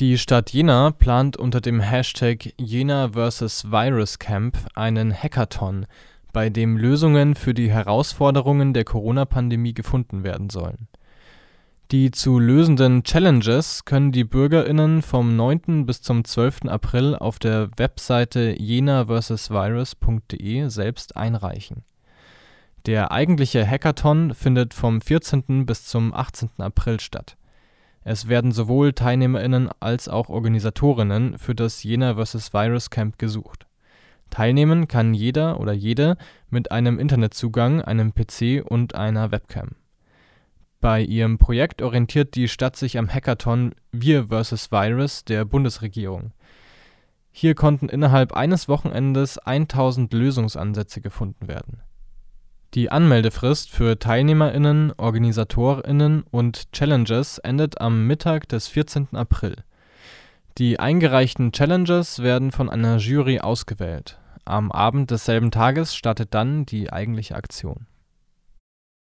Die Stadt Jena plant unter dem Hashtag Jena vs. Virus Camp einen Hackathon, bei dem Lösungen für die Herausforderungen der Corona-Pandemie gefunden werden sollen. Die zu lösenden Challenges können die BürgerInnen vom 9. bis zum 12. April auf der Webseite jena-virus.de selbst einreichen. Der eigentliche Hackathon findet vom 14. bis zum 18. April statt. Es werden sowohl TeilnehmerInnen als auch OrganisatorInnen für das Jena vs. Virus Camp gesucht. Teilnehmen kann jeder oder jede mit einem Internetzugang, einem PC und einer Webcam. Bei ihrem Projekt orientiert die Stadt sich am Hackathon Wir vs. Virus der Bundesregierung. Hier konnten innerhalb eines Wochenendes 1000 Lösungsansätze gefunden werden. Die Anmeldefrist für TeilnehmerInnen, OrganisatorInnen und Challenges endet am Mittag des 14. April. Die eingereichten Challenges werden von einer Jury ausgewählt. Am Abend desselben Tages startet dann die eigentliche Aktion